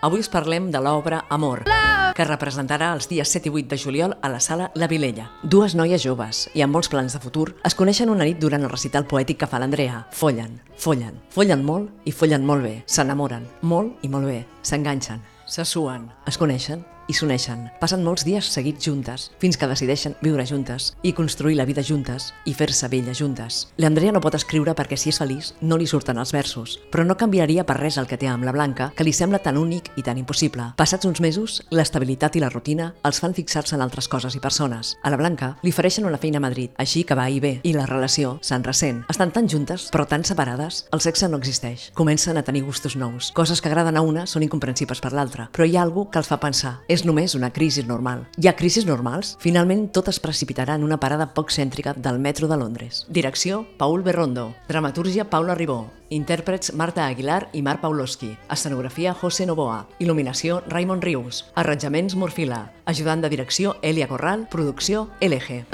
Avui us parlem de l'obra Amor, que es representarà els dies 7 i 8 de juliol a la sala La Vilella. Dues noies joves i amb molts plans de futur es coneixen una nit durant el recital poètic que fa l'Andrea. Follen, follen, follen molt i follen molt bé. S'enamoren, molt i molt bé. S'enganxen, se suen, es coneixen i s'uneixen. Passen molts dies seguits juntes, fins que decideixen viure juntes i construir la vida juntes i fer-se vella juntes. L'Andrea no pot escriure perquè si és feliç no li surten els versos, però no canviaria per res el que té amb la Blanca, que li sembla tan únic i tan impossible. Passats uns mesos, l'estabilitat i la rutina els fan fixar-se en altres coses i persones. A la Blanca li ofereixen una feina a Madrid, així que va i ve, i la relació se'n ressent. Estan tan juntes, però tan separades, el sexe no existeix. Comencen a tenir gustos nous. Coses que agraden a una són incomprensibles per l'altra, però hi ha alguna que els fa pensar. És només una crisi normal. Hi ha crisis normals? Finalment, tot es precipitarà en una parada poc cèntrica del metro de Londres. Direcció, Paul Berrondo. Dramatúrgia, Paula Ribó. Intèrprets, Marta Aguilar i Marc Paulowski. Escenografia, José Novoa. Il·luminació, Raymond Rius. Arranjaments, Morfila. Ajudant de direcció, Elia Corral. Producció, LG.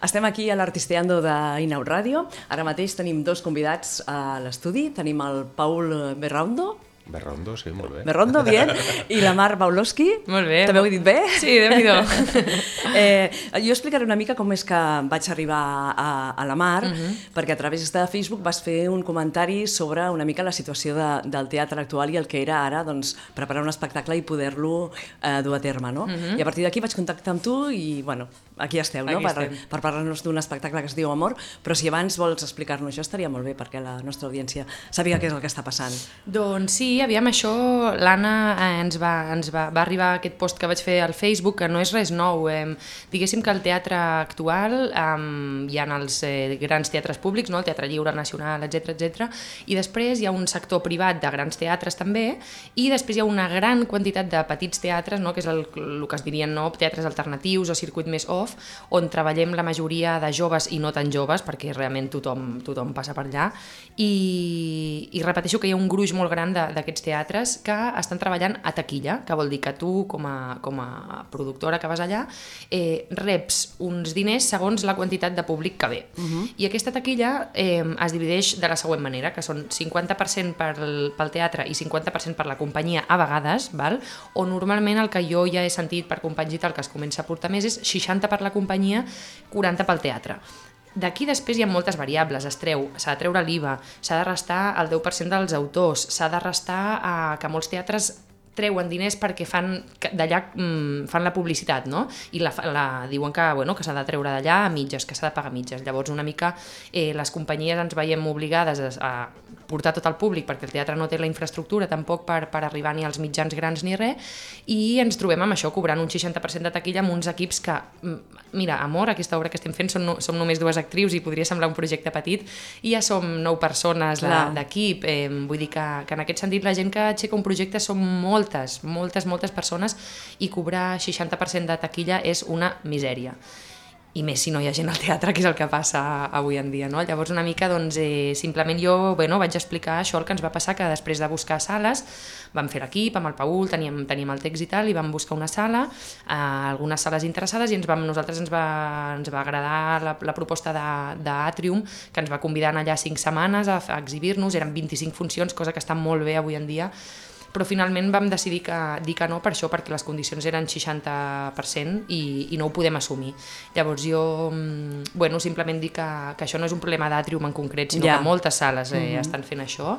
Estem aquí a l'Artisteando d'Inau Ràdio. Ara mateix tenim dos convidats a l'estudi. Tenim el Paul Berrondo, Berrondo, sí, molt bé. Berrondo, bien. I la Mar Paulowski. Molt bé. També ho he dit bé? Sí, déu nhi eh, Jo explicaré una mica com és que vaig arribar a, a la Mar, uh -huh. perquè a través de Facebook vas fer un comentari sobre una mica la situació de, del teatre actual i el que era ara doncs, preparar un espectacle i poder-lo eh, dur a terme. No? Uh -huh. I a partir d'aquí vaig contactar amb tu i bueno, aquí esteu, no? Aquí per, estem. per parlar-nos d'un espectacle que es diu Amor, però si abans vols explicar-nos això estaria molt bé perquè la nostra audiència sàpiga què és el que està passant. Doncs sí, aviam, això l'Anna eh, ens, va, ens va, va arribar aquest post que vaig fer al Facebook, que no és res nou. Eh, diguéssim que el teatre actual eh, hi ha els eh, grans teatres públics, no? el Teatre Lliure Nacional, etc etc. i després hi ha un sector privat de grans teatres també, i després hi ha una gran quantitat de petits teatres, no? que és el, el que es dirien no? teatres alternatius o circuit més off, on treballem la majoria de joves i no tan joves, perquè realment tothom, tothom passa per allà, i, i repeteixo que hi ha un gruix molt gran d'aquests teatres que estan treballant a taquilla, que vol dir que tu, com a, com a productora que vas allà, eh, reps uns diners segons la quantitat de públic que ve. Uh -huh. I aquesta taquilla eh, es divideix de la següent manera, que són 50% pel, pel teatre i 50% per la companyia a vegades, val? o normalment el que jo ja he sentit per companys i tal que es comença a portar més és 60 per la companyia, 40 pel teatre. D'aquí després hi ha moltes variables, es treu, s'ha de treure l'IVA, s'ha de restar el 10% dels autors, s'ha de restar eh, que molts teatres treuen diners perquè fan d'allà mm, fan la publicitat, no? I la, la diuen que, bueno, que s'ha de treure d'allà a mitges, que s'ha de pagar a mitges. Llavors una mica eh, les companyies ens veiem obligades a, a portar tot el públic perquè el teatre no té la infraestructura tampoc per, per arribar ni als mitjans grans ni res i ens trobem amb això, cobrant un 60% de taquilla amb uns equips que, mm, mira, Amor, aquesta obra que estem fent, som, no, som només dues actrius i podria semblar un projecte petit i ja som nou persones d'equip, eh, vull dir que, que en aquest sentit la gent que aixeca un projecte són moltes, moltes, moltes persones i cobrar 60% de taquilla és una misèria i més si no hi ha gent al teatre, que és el que passa avui en dia. No? Llavors una mica doncs, eh, simplement jo bueno, vaig explicar això el que ens va passar, que després de buscar sales vam fer l'equip amb el Paul, teníem, teníem el text i tal, i vam buscar una sala, eh, algunes sales interessades, i ens vam, nosaltres ens va, ens va agradar la, la proposta d'Atrium, que ens va convidar allà cinc setmanes a, a exhibir-nos, eren 25 funcions, cosa que està molt bé avui en dia, però finalment vam decidir que, dir que no per això, perquè les condicions eren 60% i, i no ho podem assumir. Llavors jo, mm, bueno, simplement dic que, que això no és un problema d'Atrium en concret, sinó Ja. que moltes sales eh, estan fent això,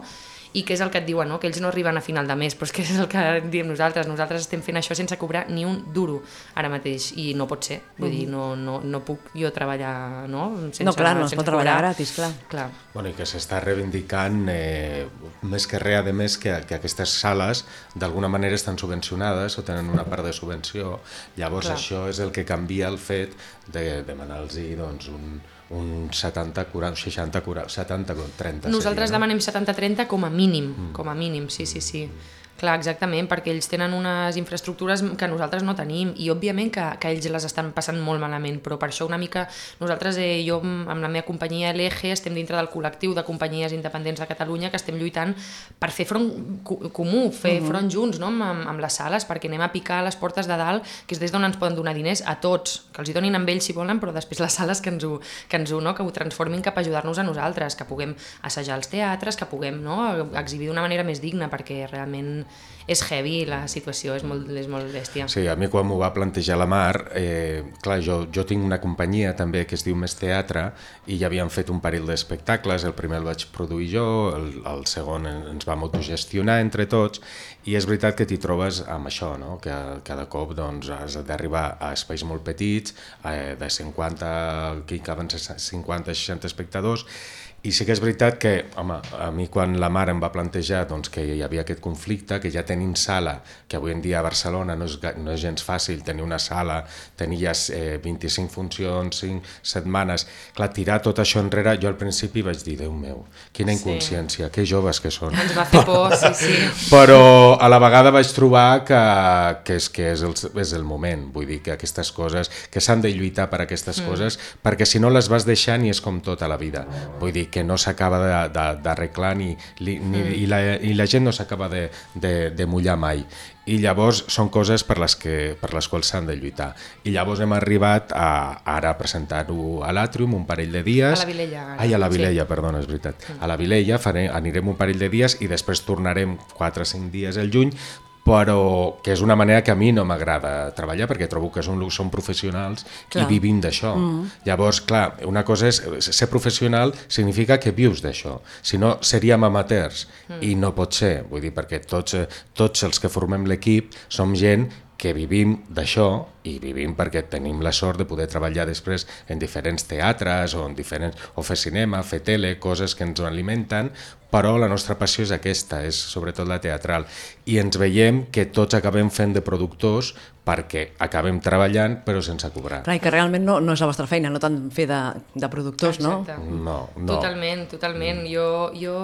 i que és el que et diuen, no? que ells no arriben a final de mes, però és que és el que diem nosaltres, nosaltres estem fent això sense cobrar ni un duro ara mateix, i no pot ser, vull dir, no, no, no puc jo treballar no? sense, no, clar, no es pot treballar cobrar. gratis, clar. Clar. Bueno, i que s'està reivindicant eh, més que res, a més, que, que aquestes sales d'alguna manera estan subvencionades o tenen una part de subvenció. Llavors Clar. això és el que canvia el fet de demanar-los doncs, un, un 70, 40, 60, 40, 70, 30 Nosaltres seria, no? demanem 70-30 com a mínim, mm. com a mínim, sí, sí, sí. Clar, exactament, perquè ells tenen unes infraestructures que nosaltres no tenim i òbviament que, que ells les estan passant molt malament, però per això una mica nosaltres, eh, jo amb la meva companyia LG estem dintre del col·lectiu de companyies independents de Catalunya que estem lluitant per fer front co comú, fer uh -huh. front junts no? amb, amb, les sales, perquè anem a picar a les portes de dalt, que és des d'on ens poden donar diners a tots, que els hi donin amb ells si volen, però després les sales que ens ho, que ens ho, no? que ho transformin cap a ajudar-nos a nosaltres, que puguem assajar als teatres, que puguem no? exhibir d'una manera més digna, perquè realment és heavy, la situació és molt, és molt bèstia. Sí, a mi quan m'ho va plantejar la Mar, eh, clar, jo, jo tinc una companyia també que es diu Més Teatre i ja havíem fet un parell d'espectacles, el primer el vaig produir jo, el, el segon ens vam autogestionar entre tots i és veritat que t'hi trobes amb això, no? que cada cop doncs, has d'arribar a espais molt petits, eh, de 50, que caben 50-60 espectadors, i sí que és veritat que, home, a mi quan la mare em va plantejar doncs, que hi havia aquest conflicte, que ja tenim sala, que avui en dia a Barcelona no és, no és gens fàcil tenir una sala, tenir ja eh, 25 funcions, 5 setmanes, clar, tirar tot això enrere, jo al principi vaig dir, Déu meu, quina inconsciència, sí. que joves que són. Ens va fer por, sí, sí. Però a la vegada vaig trobar que, que, és, que és, el, és el moment, vull dir que aquestes coses, que s'han de lluitar per aquestes mm. coses, perquè si no les vas deixant i és com tota la vida. Vull dir, que no s'acaba d'arreglar ni, ni, mm. i, la, i la gent no s'acaba de, de, de mullar mai i llavors són coses per les, que, per les quals s'han de lluitar. I llavors hem arribat a, ara a presentar-ho a l'Atrium un parell de dies. A la Vilella. Ara. Ai, a la Vilella, sí. perdona, és veritat. Mm. A la Vilella farem, anirem un parell de dies i després tornarem 4 o 5 dies al juny però que és una manera que a mi no m'agrada treballar perquè trobo que són, són professionals clar. i vivim d'això. Mm. Llavors, clar, una cosa és ser professional significa que vius d'això, si no seríem amateurs mm. i no pot ser, vull dir, perquè tots, tots els que formem l'equip som gent que vivim d'això i vivim perquè tenim la sort de poder treballar després en diferents teatres o en diferents o fer cinema, fer tele, coses que ens alimenten, però la nostra passió és aquesta, és sobretot la teatral i ens veiem que tots acabem fent de productors perquè acabem treballant però sense cobrar. Clar, I que realment no, no és la vostra feina, no tant fer de, de productors, Exacte. no? No, no. Totalment, totalment. Mm. Jo, jo,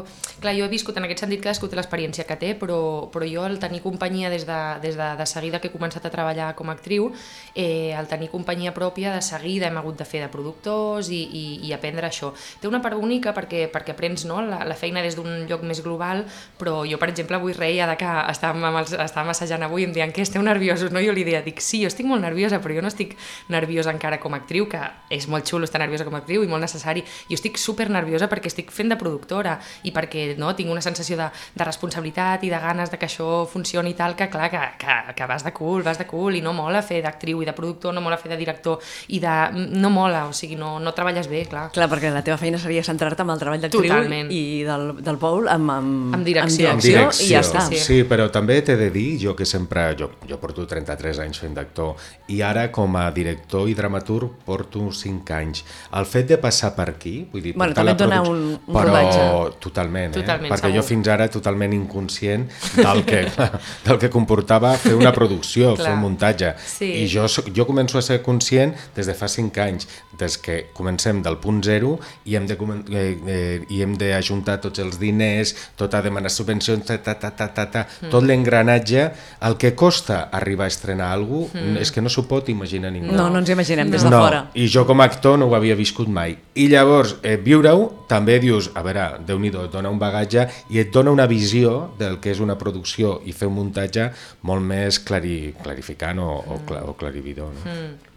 clar, jo he viscut en aquest sentit cadascú té l'experiència que té, però, però jo al tenir companyia des de, des de, de seguida que he començat a treballar com a actriu, eh, al tenir companyia pròpia, de seguida hem hagut de fer de productors i, i, i aprendre això. Té una part única perquè, perquè aprens no, la, la feina des d'un lloc més global, però jo, per exemple, avui reia de que estàvem, amb els, estàvem assajant avui i em diuen que esteu nerviosos, no? Jo li deia, dic, sí, jo estic molt nerviosa, però jo no estic nerviosa encara com a actriu, que és molt xulo estar nerviosa com a actriu i molt necessari. Jo estic super nerviosa perquè estic fent de productora i perquè no, tinc una sensació de, de responsabilitat i de ganes de que això funcioni i tal, que clar, que, que, que vas de cul, vas de cul i no mola fer d'actriu i de productor, no mola fer de director i de... no mola, o sigui, no, no treballes bé, clar. Clar, perquè la teva feina seria centrar-te en el treball d'actriu i del, del Paul amb, amb, amb direcció, amb direcció, direcció i ja està. Sí. sí, però també t'he de dir, jo que sempre, jo, jo porto 33 anys fent d'actor i ara com a director i dramaturg porto 5 anys. El fet de passar per aquí, vull dir, bueno, també et dona un, un però, rodatge. Totalment, eh? totalment perquè segur. jo fins ara totalment inconscient del que, del que comportava fer una producció, fer un muntatge. Sí. I jo, soc, jo començo a ser conscient des de fa 5 anys, des que comencem del punt zero i hem de, eh, eh, i hem d'ajuntar tots els diners, tot a demanar subvencions, ta, ta, ta, ta, ta, ta, mm. tot l'engranatge, el que costa arribar a estrenar alguna cosa, mm. és que no s'ho pot imaginar ningú. No, no ens imaginem des de no. fora. I jo com a actor no ho havia viscut mai. I llavors, eh, viure-ho, també dius, a veure, déu nhi et dona un bagatge i et dona una visió del que és una producció i fer un muntatge molt més clari, clarificant o, o, cla, o clarividor. No? Mm.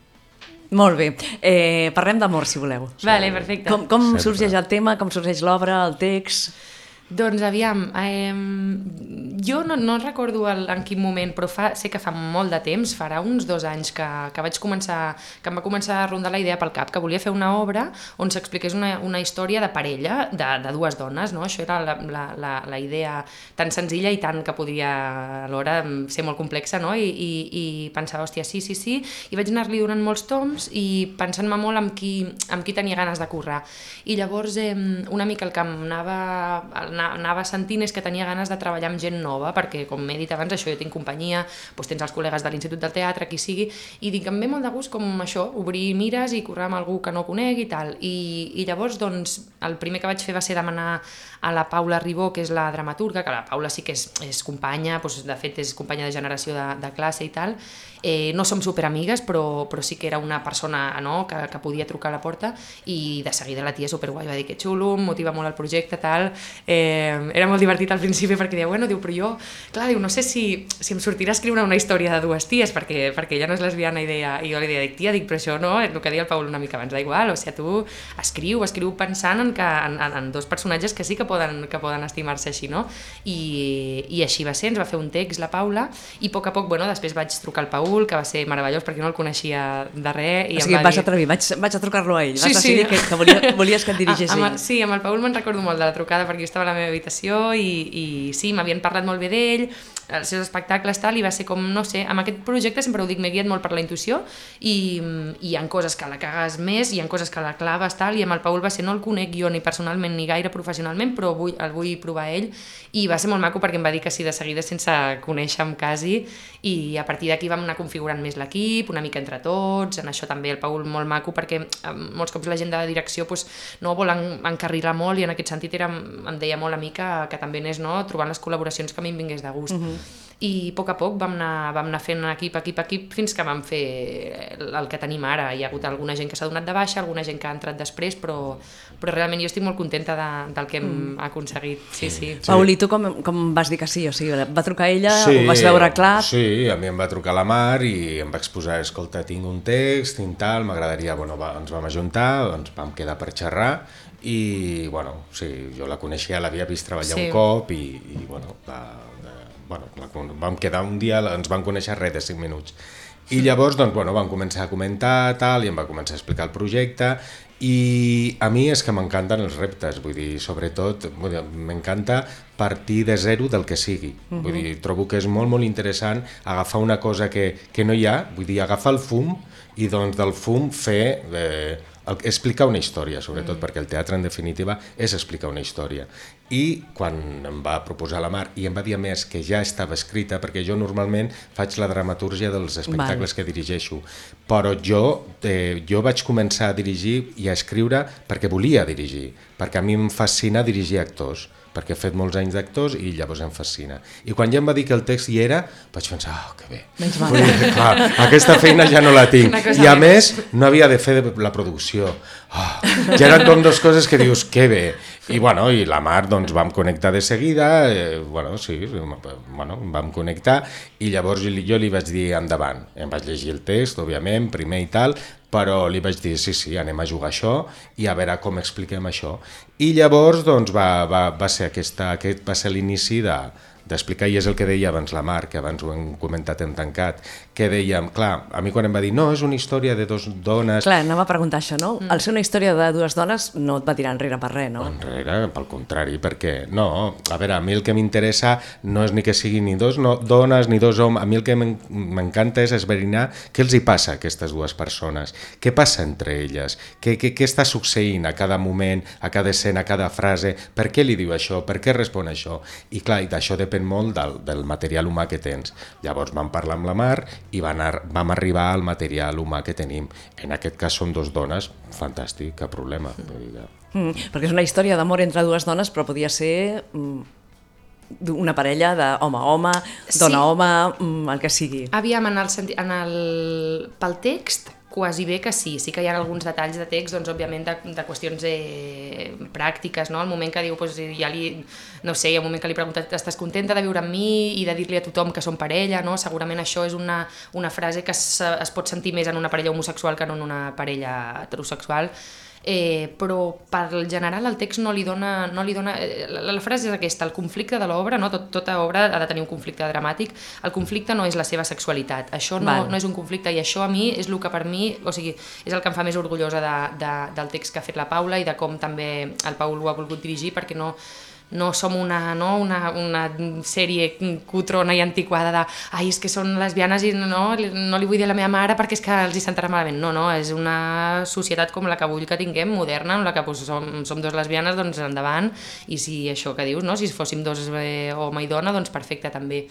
Molt bé. Eh, parlem d'amor, si voleu. Vale, perfecte. Com, com Sempre. sorgeix el tema, com sorgeix l'obra, el text... Doncs aviam, eh, jo no, no recordo el, en quin moment, però fa, sé que fa molt de temps, farà uns dos anys que, que vaig començar, que em va començar a rondar la idea pel cap, que volia fer una obra on s'expliqués una, una història de parella, de, de dues dones, no? Això era la, la, la, la idea tan senzilla i tant que podia alhora ser molt complexa, no? I, i, i pensava, hòstia, sí, sí, sí, i vaig anar-li donant molts toms i pensant-me molt amb qui, amb qui tenia ganes de currar. I llavors eh, una mica el que anava, anava sentint és que tenia ganes de treballar amb gent nova, perquè com m'he dit abans, això jo tinc companyia, doncs tens els col·legues de l'Institut del Teatre, qui sigui, i dic, em ve molt de gust com això, obrir mires i currar amb algú que no conec i tal. I, i llavors, doncs, el primer que vaig fer va ser demanar a la Paula Ribó, que és la dramaturga, que la Paula sí que és, és companya, doncs, de fet és companya de generació de, de classe i tal, eh, no som superamigues, però, però sí que era una persona no, que, que podia trucar a la porta i de seguida la tia superguai va dir que xulo, motiva molt el projecte, tal, eh, era molt divertit al principi perquè deia, bueno, diu, però jo, clar, diu, no sé si, si em sortirà a escriure una història de dues ties, perquè, perquè ella no és lesbiana i, deia, i jo li deia, dic, tia, dic, però això no, el que deia el Paul una mica abans, da igual, o sigui, tu escriu, escriu pensant en, que, en, en, en dos personatges que sí que poden, que poden estimar-se així, no? I, I així va ser, ens va fer un text la Paula, i a poc a poc, bueno, després vaig trucar al Paul, que va ser meravellós perquè no el coneixia de res. I o sigui, em va vas dir... atrevir, vaig, vaig a trucar-lo a ell, Sí, vas sí. decidir que, que volia, volies que et Ah, amb, ell. el- sí, amb el Paul me'n recordo molt de la trucada perquè jo estava a la meva habitació i, i sí, m'havien parlat molt bé d'ell, els seus espectacles tal, i va ser com, no sé, amb aquest projecte sempre ho dic, m'he guiat molt per la intuïció i, i hi ha coses que la cagues més, hi ha coses que la claves tal, i amb el Paul va ser, no el conec jo ni personalment ni gaire professionalment, però vull, el vull provar ell i va ser molt maco perquè em va dir que sí de seguida sense conèixer-me quasi i a partir d'aquí vam anar configurant més l'equip, una mica entre tots, en això també el Paul molt maco perquè eh, molts cops la gent de direcció pues, no vol en, encarrilar molt i en aquest sentit era, em deia molt a mi que, que també anés no, trobant les col·laboracions que a mi em vingués de gust. Uh -huh. I a poc a poc vam anar, vam anar fent equip, equip, equip, fins que vam fer el que tenim ara. Hi ha hagut alguna gent que s'ha donat de baixa, alguna gent que ha entrat després, però, però realment jo estic molt contenta de, del que hem mm. aconseguit. Sí, sí. sí. Paul, i tu com, com vas dir que sí? O sigui, va trucar ella, ho vas veure clar? Sí, a mi em va trucar la Mar i em va exposar, escolta, tinc un text, tinc tal, m'agradaria, bueno, va, ens vam ajuntar, ens vam quedar per xerrar i, bueno, sí, jo la coneixia, l'havia vist treballar Sí. un cop i, i bueno, la, la, bueno la, vam quedar un dia, ens vam conèixer res de 5 minuts. I llavors, doncs, bueno, vam començar a comentar tal, i em va començar a explicar el projecte i a mi és que m'encanten els reptes, vull dir, sobretot m'encanta partir de zero del que sigui. Uh -huh. Vull dir, trobo que és molt, molt interessant agafar una cosa que, que no hi ha, vull dir, agafar el fum i doncs del fum fer... Eh, explicar una història, sobretot, mm. perquè el teatre, en definitiva, és explicar una història. I quan em va proposar la Mar, i em va dir a més que ja estava escrita, perquè jo normalment faig la dramatúrgia dels espectacles que dirigeixo, però jo, eh, jo vaig començar a dirigir i a escriure perquè volia dirigir, perquè a mi em fascina dirigir actors, perquè he fet molts anys d'actors i llavors em fascina. I quan ja em va dir que el text hi era, vaig pensar, oh, que bé. Menys mal. Vull clar, aquesta feina ja no la tinc. I a més. no havia de fer la producció. Oh, ja eren com dues coses que dius, que bé. I, bueno, i la Mar, doncs, vam connectar de seguida, eh, bueno, sí, bueno, vam connectar, i llavors jo, li- vaig dir endavant. Em vaig llegir el text, òbviament, primer i tal, però li vaig dir, sí, sí, anem a jugar això i a veure com expliquem això. I llavors, doncs, va, va, va ser aquesta, aquest va ser l'inici de, d'explicar, i és el que deia abans la Mar, que abans ho hem comentat en tancat, que dèiem, clar, a mi quan em va dir no, és una història de dos dones, Clar, anava a preguntar això, no? Mm. El ser una història de dues dones no et va tirar enrere per res, no? Enrere, pel contrari, perquè no, a veure, a mi el que m'interessa no és ni que siguin ni dos no, dones ni dos homes, a mi el que m'en- m'encanta és esverinar què els hi passa a aquestes dues persones, què passa entre elles, què, què, què està succeint a cada moment, a cada escena, a cada frase, per què li diu això, per què respon això, i clar, i d'això depèn molt del, del material humà que tens. Llavors vam parlar amb la Mar i van ar vam arribar al material humà que tenim. En aquest cas són dos dones, fantàstic, cap problema. Que- Mm, perquè és una història d'amor entre dues dones, però podia ser mm, una parella d'home-home, dona-home, mm, el que sigui. Aviam, en el, en el... pel text, quasi bé que sí. Sí que hi ha alguns detalls de text, doncs, òbviament, de, de qüestions eh, pràctiques, no? El moment que diu, doncs, ja li... No sé, el moment que li pregunta, estàs contenta de viure amb mi i de dir-li a tothom que som parella, no? Segurament això és una, una frase que es, es pot sentir més en una parella homosexual que no en una parella heterosexual, eh, però per general el text no li dona... No li dona eh, la, la frase és aquesta, el conflicte de l'obra, no? Tot, tota obra ha de tenir un conflicte dramàtic, el conflicte no és la seva sexualitat, això no, Val. no és un conflicte i això a mi és el que per mi, o sigui, és el que em fa més orgullosa de, de, del text que ha fet la Paula i de com també el Paul ho ha volgut dirigir perquè no, no som una, no, una, una sèrie cutrona i antiquada de ai, és que són lesbianes i no, no li vull dir a la meva mare perquè és que els hi sentarà malament. No, no, és una societat com la que vull que tinguem, moderna, en la que pues, som, som dos lesbianes, doncs endavant, i si això que dius, no? si fóssim dos eh, home i dona, doncs perfecte també.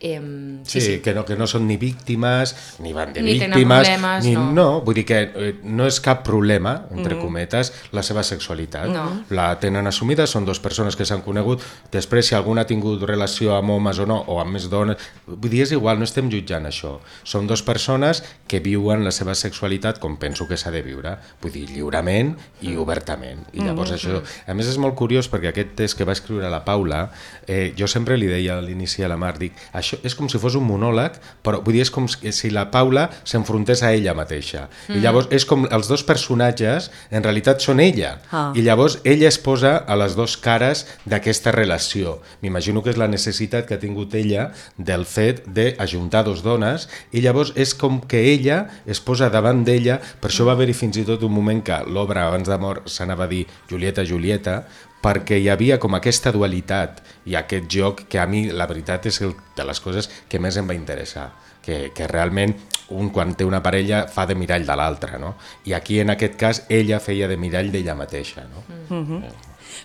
Eh, Sí, sí, Que, no, que no són ni víctimes, ni van de Ni víctimes, ni, no. no. Vull dir que eh, no és cap problema, entre mm. cometes, la seva sexualitat. No. La tenen assumida, són dues persones que s'han conegut, després si algun ha tingut relació amb homes o no, o amb més dones, vull dir, és igual, no estem jutjant això. Són dues persones que viuen la seva sexualitat com penso que s'ha de viure, vull dir, lliurement i obertament. I llavors mm. això... A més és molt curiós perquè aquest test que va escriure la Paula, eh, jo sempre li deia a l'inici a la Mar, dic, això és com si fos un monòleg, però vull dir, és com si la Paula s'enfrontés a ella mateixa. Mm. I llavors és com els dos personatges en realitat són ella. Ah. I llavors ella es posa a les dues cares d'aquesta relació. M'imagino que és la necessitat que ha tingut ella del fet d'ajuntar dos dones i llavors és com que ella es posa davant d'ella, per això va haver-hi fins i tot un moment que l'obra abans de mort s'anava a dir Julieta, Julieta, perquè hi havia com aquesta dualitat i aquest joc que a mi la veritat és el, de les coses que més em va interessar que, que realment un quan té una parella fa de mirall de l'altre no? i aquí en aquest cas ella feia de mirall d'ella mateixa no? mm.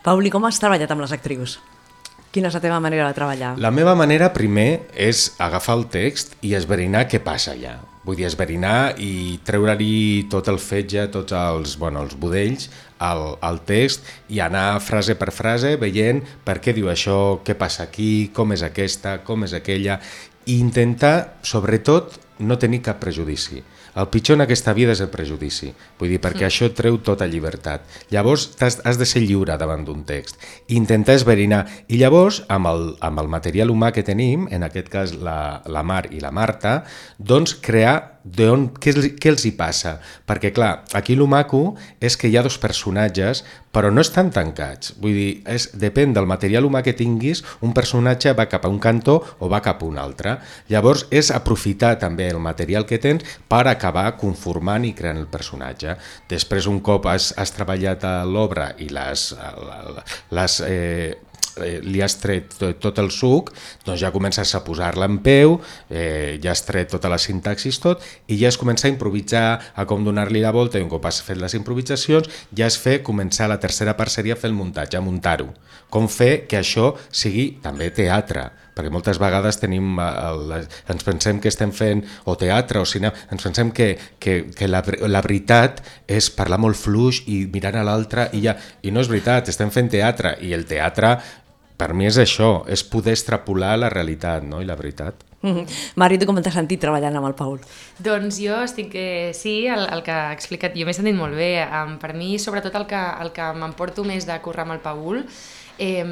Pauli, com has treballat amb les actrius? Quina és la teva manera de treballar? La meva manera primer és agafar el text i esverinar què passa allà. Vull dir, esverinar i treure-li tot el fetge, tots els, bueno, els budells al, al text i anar frase per frase veient per què diu això, què passa aquí, com és aquesta, com és aquella i intentar, sobretot, no tenir cap prejudici. El pitjor en aquesta vida és el prejudici, vull dir, perquè això et treu tota llibertat. Llavors has, has de ser lliure davant d'un text, intentar esverinar, i llavors amb el, amb el material humà que tenim, en aquest cas la, la Mar i la Marta, doncs crear d'on, què, els- què els hi passa? Perquè, clar, aquí el maco és que hi ha dos personatges, però no estan tancats. Vull dir, és, depèn del material humà que tinguis, un personatge va cap a un cantó o va cap a un altre. Llavors, és aprofitar també el material que tens per acabar conformant i creant el personatge. Després, un cop has, has treballat a l'obra i l'has, eh, eh, li has tret tot, el suc, doncs ja comences a posar-la en peu, eh, ja has tret tota la sintaxis tot, i ja es comença a improvisar, a com donar-li la volta, i un cop has fet les improvisacions, ja es fer començar la tercera part seria fer el muntatge, muntar-ho. Com fer que això sigui també teatre, perquè moltes vegades tenim eh, el, ens pensem que estem fent o teatre o cinema, ens pensem que, que, que la, la veritat és parlar molt fluix i mirant a l'altre i ja, i no és veritat, estem fent teatre i el teatre per mi és això, és poder extrapolar la realitat no? i la veritat. Mm -hmm. Mari, tu com t'has sentit treballant amb el Paul? Doncs jo estic, eh, sí, el, el que ha explicat, jo m'he sentit molt bé. Um, per mi, sobretot, el que, el que m'emporto més de córrer amb el Paul, eh,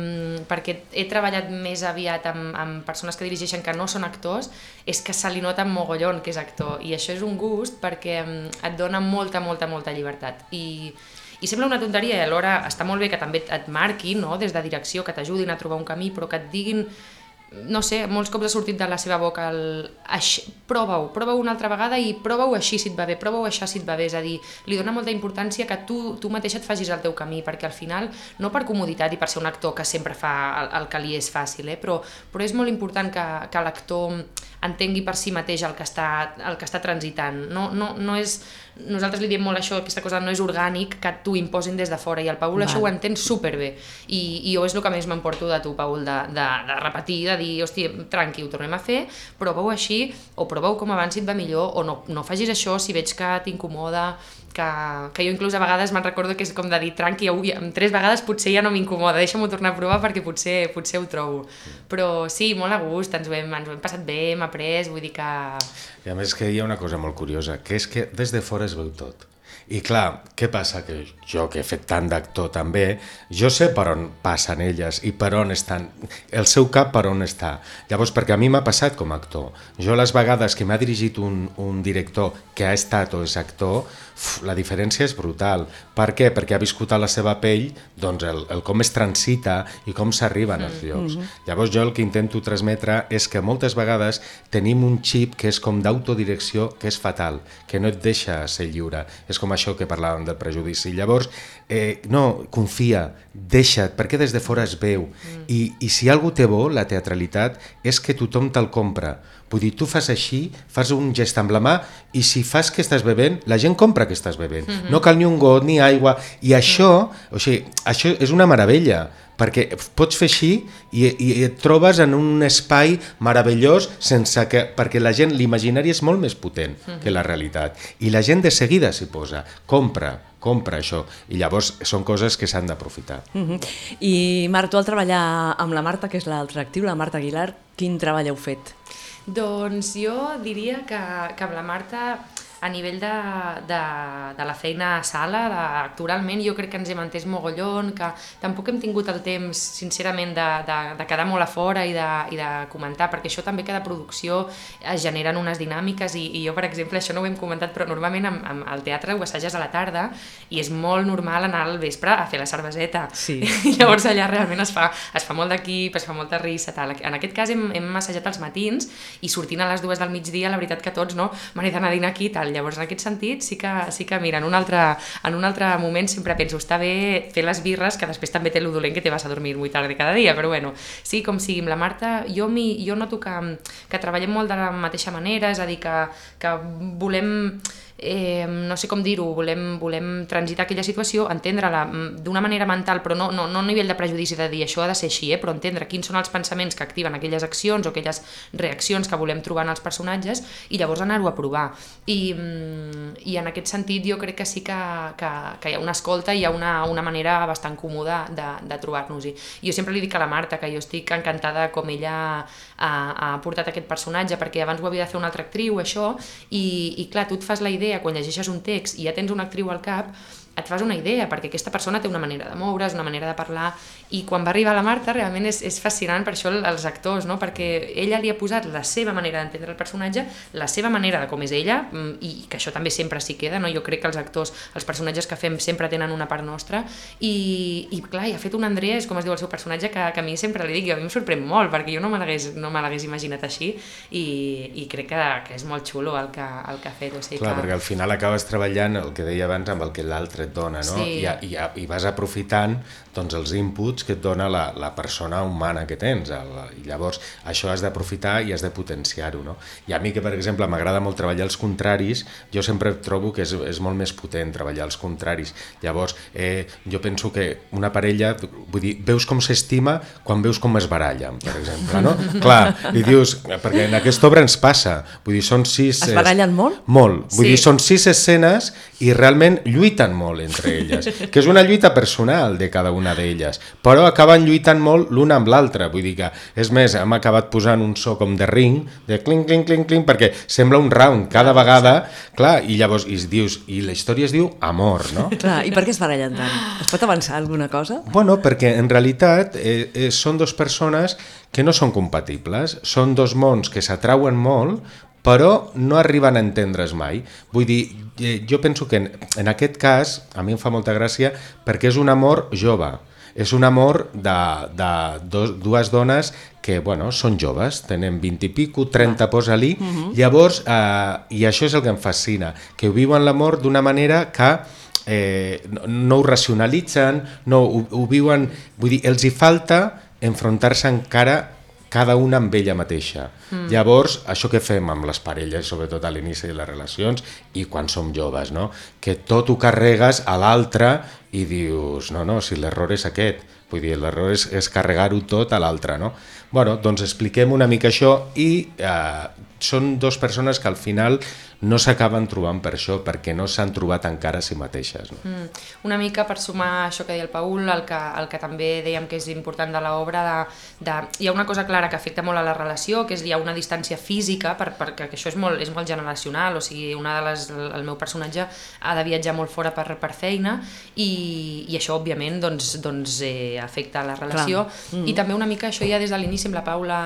perquè he treballat més aviat amb, amb persones que dirigeixen que no són actors, és que se li nota mogollon que és actor, i això és un gust perquè et dona molta, molta, molta llibertat. I, i sembla una tonteria i alhora està molt bé que també et marquin no? des de direcció, que t'ajudin a trobar un camí, però que et diguin no sé, molts cops ha sortit de la seva boca el "Aix- prova-ho, prova-ho una altra vegada i prova-ho així si et va bé, prova-ho això si et va bé, és a dir, li dona molta importància que tu, tu mateixa et facis el teu camí, perquè al final, no per comoditat i per ser un actor que sempre fa el, el que li és fàcil, eh? però, però és molt important que, que l'actor entengui per si mateix el que està, el que està transitant. No, no, no és, nosaltres li diem molt això, aquesta cosa no és orgànic que t'ho imposin des de fora i el Paul Val. això ho entén superbé i, i jo és el que més m'emporto de tu, Paul, de, de, de repetir, de dir, hòstia, tranqui, ho tornem a fer, prova-ho així o prova-ho com abans si et va millor o no, no facis això si veig que t'incomoda que, que jo inclús a vegades me'n recordo que és com de dir, tranqui, avui, amb tres vegades potser ja no m'incomoda, deixa'm-ho tornar a provar perquè potser, potser ho trobo. Però sí, molt a gust, ens ho hem, ens ho hem passat bé, hem après, vull dir que... I a més que hi ha una cosa molt curiosa, que és que des de fora es veu tot. I clar, què passa? Que jo, que he fet tant d'actor també, jo sé per on passen elles i per on estan, el seu cap per on està. Llavors, perquè a mi m'ha passat com a actor. Jo les vegades que m'ha dirigit un, un director que ha estat o és actor, uf, la diferència és brutal. Per què? Perquè ha viscut a la seva pell doncs, el, el com es transita i com s'arriben als llocs. Llavors jo el que intento transmetre és que moltes vegades tenim un xip que és com d'autodirecció que és fatal, que no et deixa ser lliure. És com això que parlàvem del prejudici. Llavors, eh, no, confia, deixa't, perquè des de fora es veu. I, I si algú té bo, la teatralitat, és que tothom te'l compra, Vull dir, tu fas així, fas un gest amb la mà i si fas que estàs bevent, la gent compra que estàs bevent. Mm -hmm. No cal ni un got, ni aigua. I això, o sigui, això és una meravella perquè pots fer així i, i et trobes en un espai meravellós sense que, perquè la gent, l'imaginari és molt més potent uh -huh. que la realitat i la gent de seguida s'hi posa, compra, compra això i llavors són coses que s'han d'aprofitar. Uh -huh. I Marc, tu al treballar amb la Marta, que és l'altra actiu, la Marta Aguilar, quin treball heu fet? Doncs jo diria que, que amb la Marta a nivell de, de, de la feina a sala, de, actualment jo crec que ens hem entès mogollon, que tampoc hem tingut el temps, sincerament, de, de, de quedar molt a fora i de, i de comentar, perquè això també cada producció es generen unes dinàmiques i, i jo, per exemple, això no ho hem comentat, però normalment amb, amb el teatre ho assages a la tarda i és molt normal anar al vespre a fer la cerveseta. Sí. I llavors allà realment es fa, es fa molt d'equip, es fa molta risa, tal. En aquest cas hem, hem assajat els matins i sortint a les dues del migdia, la veritat que tots, no, m'he d'anar a dinar aquí i Llavors, en aquest sentit, sí que, sí que mira, en un, altre, en un altre moment sempre penso, està bé fer les birres, que després també té el dolent que te vas a dormir molt tard cada dia, però bueno, sí, com sigui, amb la Marta, jo, mi, jo noto que, que treballem molt de la mateixa manera, és a dir, que, que volem eh, no sé com dir-ho, volem, volem transitar aquella situació, entendre-la mm, d'una manera mental, però no, no, no a nivell de prejudici de dir això ha de ser així, eh, però entendre quins són els pensaments que activen aquelles accions o aquelles reaccions que volem trobar en els personatges i llavors anar-ho a provar. I, mm, I en aquest sentit jo crec que sí que, que, que hi ha una escolta i hi ha una, una manera bastant còmoda de, de trobar-nos-hi. Jo sempre li dic a la Marta que jo estic encantada com ella ha, ha portat aquest personatge, perquè abans ho havia de fer una altra actriu, això, i, i clar, tu et fas la idea quan llegeixes un text i ja tens una actriu al cap, et fas una idea, perquè aquesta persona té una manera de moure's, una manera de parlar, i quan va arribar la Marta realment és, és fascinant per això els actors, no? perquè ella li ha posat la seva manera d'entendre el personatge, la seva manera de com és ella, mm, i que això també sempre s'hi queda, no? jo crec que els actors, els personatges que fem sempre tenen una part nostra, i, i clar, i ha fet un Andrés, com es diu el seu personatge, que, que a mi sempre li dic, i a mi em sorprèn molt, perquè jo no me l'hagués no imaginat així, i, i crec que, que és molt xulo el que, el que ha fet. O sigui clar, que... perquè al final acabes treballant el que deia abans amb el que l'altre et dona, no? Sí. I, i, I vas aprofitant doncs, els inputs que et dona la, la persona humana que tens. El, I llavors això has d'aprofitar i has de potenciar-ho. No? I a mi que, per exemple, m'agrada molt treballar els contraris, jo sempre trobo que és, és molt més potent treballar els contraris. Llavors, eh, jo penso que una parella, vull dir, veus com s'estima quan veus com es barallen, per exemple, no? Clar, i dius, perquè en aquesta obra ens passa, vull dir, són sis... Es barallen molt? Molt, vull Sí. dir, són sis escenes i realment lluiten molt entre elles, que és una lluita personal de cada una d'elles, però acaben lluitant molt l'una amb l'altra, vull dir que, és més, hem acabat posant un so com de ring, de clink, clink, clink, clink, perquè sembla un round cada vegada, clar, i llavors i dius, i la història es diu amor, no? Clar, i per què es barallen tant? Es pot avançar alguna cosa? Bueno, perquè en realitat eh, eh, són dos persones que no són compatibles, són dos mons que s'atrauen molt, però no arriben a entendre's mai. Vull dir, eh, jo penso que en, en aquest cas, a mi em fa molta gràcia, perquè és un amor jove, és un amor de, de dos, dues dones que bueno, són joves, tenen 20 i pico, 30 posa-li, uh -huh. llavors, eh, i això és el que em fascina, que ho viuen l'amor d'una manera que eh, no, no ho racionalitzen, no, ho, ho viuen, vull dir, els hi falta enfrontar-se encara cada una amb ella mateixa. Mm. Llavors, això que fem amb les parelles, sobretot a l'inici de les relacions i quan som joves, no? que tot ho carregues a l'altre i dius, no, no, si l'error és aquest, vull dir, l'error és, és carregar-ho tot a l'altre, no? Bueno, doncs expliquem una mica això i eh, són dues persones que al final no s'acaben trobant per això, perquè no s'han trobat encara a si mateixes. No? Mm. Una mica per sumar això que deia el Paul, el que, el que també dèiem que és important de l'obra, de, de, hi ha una cosa clara que afecta molt a la relació, que és hi ha una distància física, per, perquè això és molt, és molt generacional, o sigui, una de les, el meu personatge ha de viatjar molt fora per, per feina i, i això, òbviament, doncs, doncs eh, afecta la relació. Mm. I també una mica això ja des de l'inici amb la Paula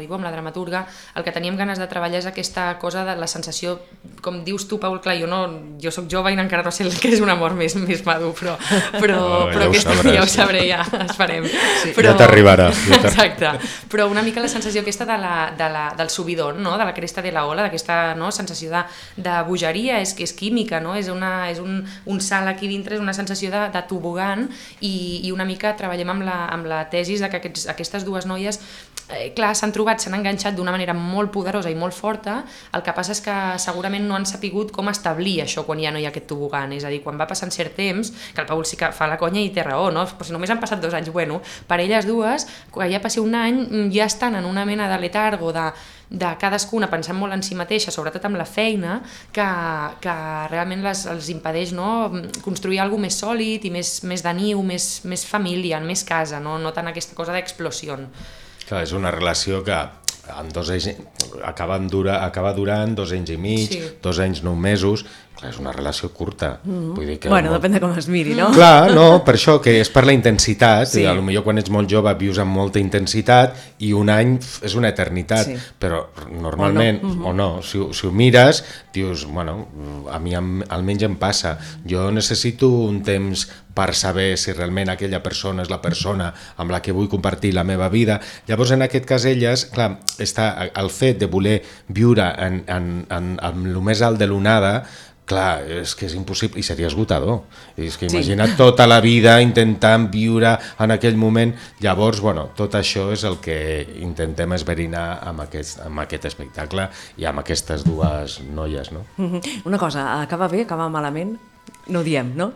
Ribó, amb la dramaturga, el que teníem ganes de treballar és aquesta cosa de la sensació com dius tu, Paul, clar, jo, no, jo sóc jove i encara no sé el que és un amor més, més madur, però, però, Oh, però ja ho aquesta, sabràs. ja ho sabré, ja esperem. Ja Però, t'arribarà, ja Exacte, però una mica la sensació aquesta de la, de la, del subidon, no? de la cresta de la ola, d'aquesta no? sensació de, de bogeria, és que és química, no? és, una, és un, un salt aquí dintre, és una sensació de, de tobogan i, i una mica treballem amb la, amb la tesis de que aquests, aquestes dues noies eh, clar, s'han trobat, s'han enganxat d'una manera molt poderosa i molt forta, el que passa és que segurament no han sapigut com establir això quan ja no hi ha aquest tobogan, és a dir, quan va passant cert temps, que el Paul sí que fa la conya i té raó, no? però si només han passat dos anys, bueno, per elles dues, quan ja passi un any, ja estan en una mena de letargo, de, de cadascuna pensant molt en si mateixa, sobretot amb la feina, que, que realment les, els impedeix no, construir alguna més sòlid i més, més de niu, més, més família, més casa, no, no tant aquesta cosa d'explosió. Clar, és una relació que en dos anys, acaba, dura, acaba durant dos anys i mig, Sí. dos anys, nou mesos, clar, és una relació curta. Mm -hmm. Vull dir que Bueno, molt... depèn de com es miri, no? Clar, no, per això, que és per la intensitat, Sí. i potser quan ets molt jove vius amb molta intensitat i un any és una eternitat, Sí. però normalment, o no, o no si, si ho mires, dius, bueno, a mi am- almenys em passa, jo necessito un temps per saber si realment aquella persona és la persona amb la que vull compartir la meva vida. Llavors, en aquest cas, elles, clar, està el fet de voler viure en, en, en, en el més alt de l'onada, Clar, és que és impossible i seria esgotador. És que Sí. imagina't tota la vida intentant viure en aquell moment. Llavors, bueno, tot això és el que intentem esverinar amb aquest, amb aquest espectacle i amb aquestes dues noies, no? Una cosa, acaba bé, acaba malament? No ho diem, no?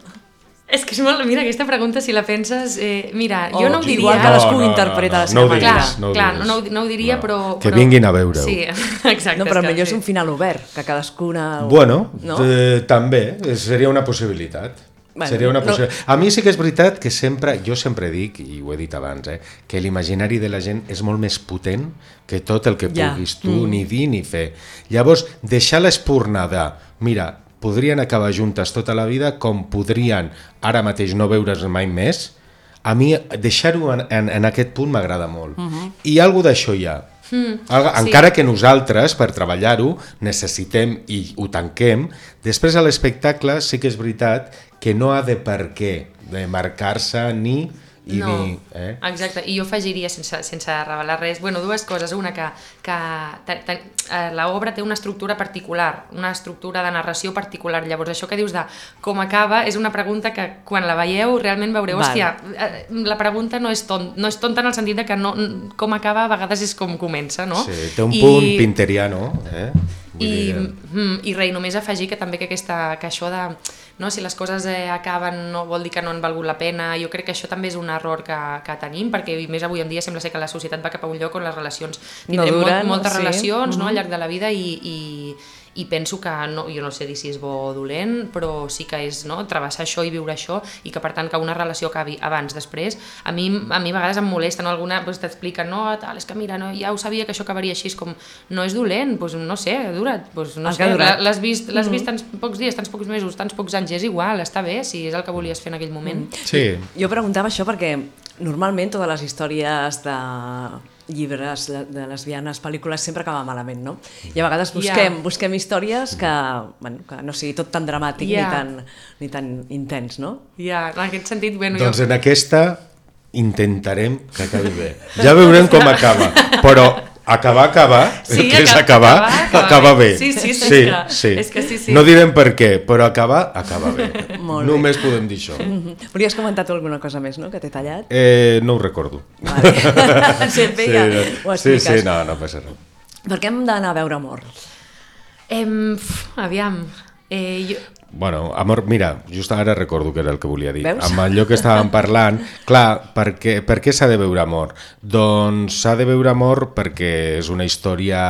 És que és molt... Mira, aquesta pregunta, si la penses... Eh, mira, jo O no ho diria... igual cadascú interpreta la seva no ho manera. diguis, no clar, no, ho- no ho diria, però, Que però... vinguin a veure-ho. Sí, exacte. No, però és que- millor és sí. un final obert, que cadascuna... Bueno, no? eh, també, eh, seria una possibilitat. Bueno, Seria una no- possibilitat. A mi sí que és veritat que sempre, jo sempre dic, i ho he dit abans, eh, que l'imaginari de la gent és molt més potent que tot el que Ja. puguis tu mm. ni dir ni fer. Llavors, deixar l'espurna de, mira, podrien acabar juntes tota la vida com podrien ara mateix no veure's mai més, a mi deixar-ho en, en, en aquest punt m'agrada molt. Uh -huh. I alguna d'això hi ha. Mm, Alga, sí. encara que nosaltres, per treballar-ho, necessitem i ho tanquem, després a l'espectacle sí que és veritat que no ha de per què de marcar-se ni i no, ni... Eh? exacte, i jo afegiria sense, sense revelar res, bueno, dues coses, una que, que eh, l'obra té una estructura particular, una estructura de narració particular, llavors això que dius de com acaba és una pregunta que quan la veieu realment veureu, Val. hòstia, eh, la pregunta no és, ton, no és tonta en el sentit de que no, com acaba a vegades és com comença, no? Sí, té un punt pinteriano, eh? Vull I, dir, mm, i rei, només afegir que també que, aquesta, que això de no, si les coses eh, acaben no vol dir que no han valgut la pena, jo crec que això també és un error que, que tenim, perquè i més avui en dia sembla ser que la societat va cap a un lloc on les relacions No tindrem duren, molt, moltes sí. relacions no, al llarg de la vida i, i, i penso que, no, jo no sé dir si és bo o dolent, però sí que és no, travessar això i viure això i que per tant que una relació acabi abans, després, a mi, a mi a vegades em molesta, no? alguna doncs, t'explica, no, tal, és que mira, no, ja ho sabia que això acabaria així, és com, no és dolent, doncs no sé, ha durat, doncs no El sé, l'has vist, l'has vist tants pocs dies, tants pocs mesos, tants pocs anys, és igual, està bé, si és el que volies fer en aquell moment. Sí, Jo preguntava això perquè normalment totes les històries de llibres de, lesbianes, pel·lícules, sempre acaba malament, no? I a vegades busquem, Ja. busquem històries que, bueno, que no sigui tot tan dramàtic Ja. ni, tan, ni tan intens, no? Ja, en aquest sentit, bueno, doncs jo... en aquesta intentarem que acabi bé. Ja veurem com acaba, però acabar, acabar, Sí, que és aca- acabar, acabar, acaba acaba bé. bé. Sí, sí, és sí, que- sí. és que sí, sí. No direm per què, però acabar, acaba bé. Molt bé. Només podem dir això. Mhm. Volies comentar tu alguna cosa més, no?, que t'he tallat? Eh, no ho recordo. Vale. Sempre ja ho sí, sí, no, no passa res. Per què hem d'anar a veure amor? Em, pf, aviam, eh, jo... Bueno, amor, mira, just ara recordo que era el que volia dir. Veus? Amb allò que estàvem parlant, clar, per què, per què s'ha de veure amor? Doncs s'ha de veure amor perquè és una història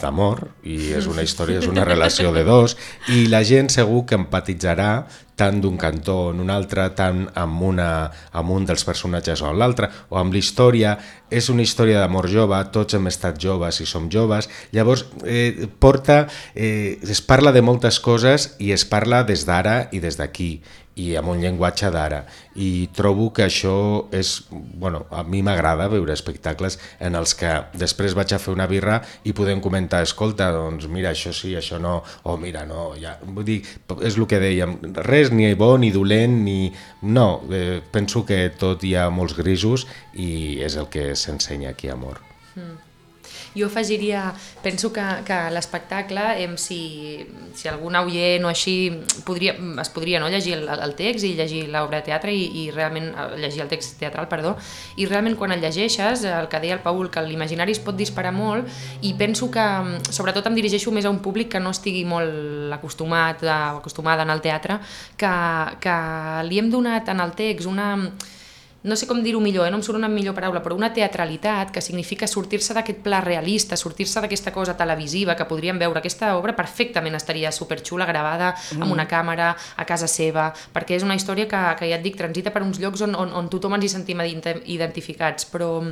d'amor i és una història, és una relació de dos i la gent segur que empatitzarà tant d'un cantó en un altre, tant amb, una, amb un dels personatges o l'altre, o amb la història. És una història d'amor jove, tots hem estat joves i som joves, llavors eh, porta, eh, es parla de moltes coses i es parla des d'ara i des d'aquí i amb un llenguatge d'ara. I trobo que això és bueno, a mi m'agrada veure espectacles en els que després vaig a fer una birra i podem comentar, escolta, doncs mira, això sí, això no, o mira, no, ja, vull dir, és el que dèiem, res ni bo ni dolent ni... No, eh, penso que tot hi ha molts grisos i és el que s'ensenya aquí Amor. Jo afegiria, penso que, que l'espectacle, si, si algun oient o així, podria, es podria no, llegir el, el text i llegir l'obra de teatre i, i realment eh, llegir el text teatral, perdó, i realment quan el llegeixes, el que deia el Paul, que l'imaginari es pot disparar molt i penso que, sobretot em dirigeixo més a un públic que no estigui molt acostumat o acostumada en el teatre, que, que li hem donat en el text una no sé com dir-ho millor, eh? no em surt una millor paraula, però una teatralitat que significa sortir-se d'aquest pla realista, sortir-se d'aquesta cosa televisiva que podríem veure. Aquesta obra perfectament estaria superxula, gravada mm. amb una càmera a casa seva, perquè és una història que, que ja et dic, transita per uns llocs on, on, on tothom ens hi sentim identificats, però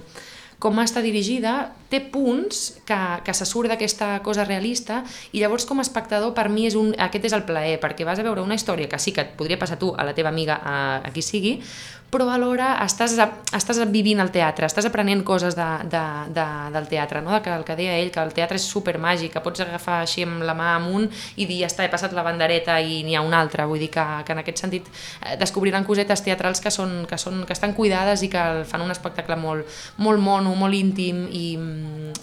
com està dirigida, té punts que, que se surt d'aquesta cosa realista i llavors com a espectador per mi és un, aquest és el plaer, perquè vas a veure una història que sí que et podria passar tu, a la teva amiga, a, a qui sigui, però alhora estàs, estàs vivint el teatre, estàs aprenent coses de, de, de, del teatre, no? que el que deia ell, que el teatre és supermàgic, que pots agafar així amb la mà amunt i dir, ja està, he passat la bandereta i n'hi ha una altra, vull dir que, que en aquest sentit eh, descobriran cosetes teatrals que, són, que, són, que estan cuidades i que fan un espectacle molt, molt mono, molt íntim i,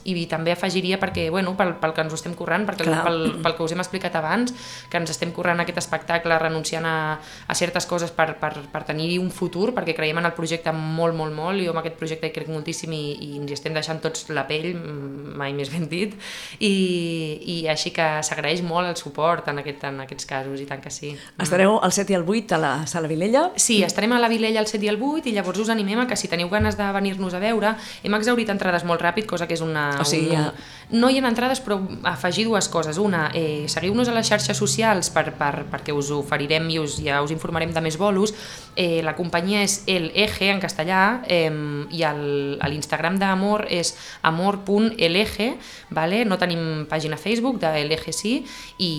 i també afegiria perquè, bueno, pel, pel que ens ho estem currant, perquè pel, pel que us hem explicat abans, que ens estem currant aquest espectacle renunciant a, a certes coses per, per, per tenir un futur, perquè creiem en el projecte molt, molt, molt, i jo amb aquest projecte hi crec moltíssim i, i ens hi estem deixant tots la pell, mai més ben dit, i, i així que s'agraeix molt el suport en, aquest, en aquests casos, i tant que sí. Estareu el 7 i el 8 a la Sala Vilella? Sí, estarem a la Vilella el 7 i el 8 i llavors us animem a que si teniu ganes de venir-nos a veure, hem exaurit entrades molt ràpid, cosa que és una... O sigui, un, ja... No hi ha entrades, però afegir dues coses. Una, eh, seguiu-nos a les xarxes socials per, per, perquè us oferirem i us, ja us informarem de més bolos. Eh, la companyia és el eje en castellà eh, i l'Instagram d'Amor és amor.lg, vale? no tenim pàgina Facebook de l'eje sí i,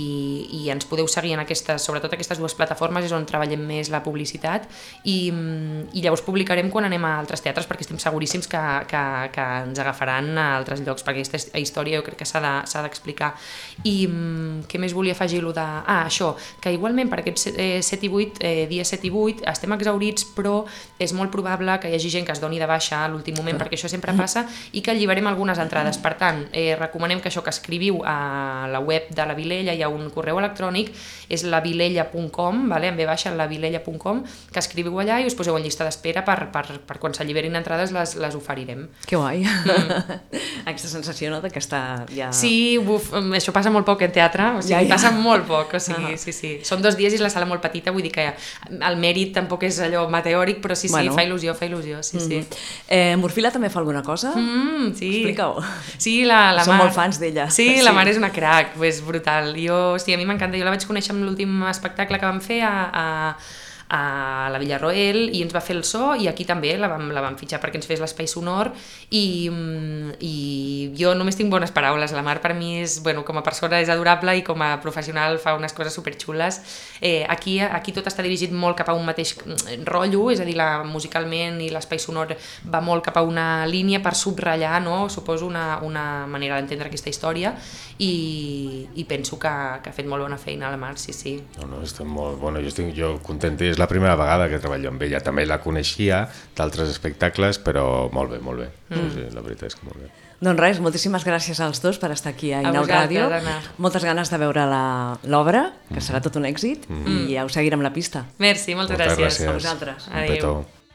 i ens podeu seguir en aquestes, sobretot aquestes dues plataformes és on treballem més la publicitat i, i llavors publicarem quan anem a altres teatres perquè estem seguríssims que, que, que ens agafaran a altres llocs perquè aquesta història jo crec que s'ha d'explicar de, i què més volia afegir lo de... Ah, això, que igualment per aquests eh, 7 i 8, eh, dia 7 i 8 estem exaurits però és és molt probable que hi hagi gent que es doni de baixa a l'últim moment, perquè això sempre passa, i que alliberem algunes entrades. Per tant, eh, recomanem que això que escriviu a la web de la Vilella, hi ha un correu electrònic, és lavilella.com, vale? en ve baixa lavilella.com, que escriviu allà i us poseu en llista d'espera per, per, per quan s'alliberin entrades les, les oferirem. Que guai. Mm. Aquesta sensació no, de que està ja... Sí, buf, això passa molt poc en teatre, o sigui, ja, ja. passa molt poc, o sigui, ah. sí, sí. Són dos dies i la sala molt petita, vull dir que el mèrit tampoc és allò meteòric, però sí, sí, bueno. fa il·lusió, fa il·lusió, sí, mm. sí. Eh, Morfila també fa alguna cosa? Mm, sí. Explica-ho. Sí, la, la Som Mar... molt fans d'ella. Sí, sí, la mare és una crac, és brutal. Jo, sí, a mi m'encanta, jo la vaig conèixer amb l'últim espectacle que vam fer a, a a la Villarroel i ens va fer el so i aquí també la vam, la vam fitxar perquè ens fes l'espai sonor i, mm, i jo només tinc bones paraules, la Mar per mi és, bueno, com a persona és adorable i com a professional fa unes coses superxules. Eh, aquí, aquí tot està dirigit molt cap a un mateix mm, rotllo, és a dir, la, musicalment i l'espai sonor va molt cap a una línia per subratllar, no? suposo, una, una manera d'entendre aquesta història i, i penso que, que ha fet molt bona feina la Mar, sí, sí. No, no, estem molt... Bueno, jo estic jo content, és la primera vegada que treballo amb ella. També la coneixia d'altres espectacles, però molt bé, molt bé. Mm. Sí, la veritat és que molt bé. Doncs res, moltíssimes gràcies als dos per estar aquí a Inau Ràdio. Moltes ganes de veure l'obra, que mm. serà tot un èxit, mm. i ja us seguirem la pista. Merci, moltes, moltes gràcies. gràcies. A vosaltres. Adéu.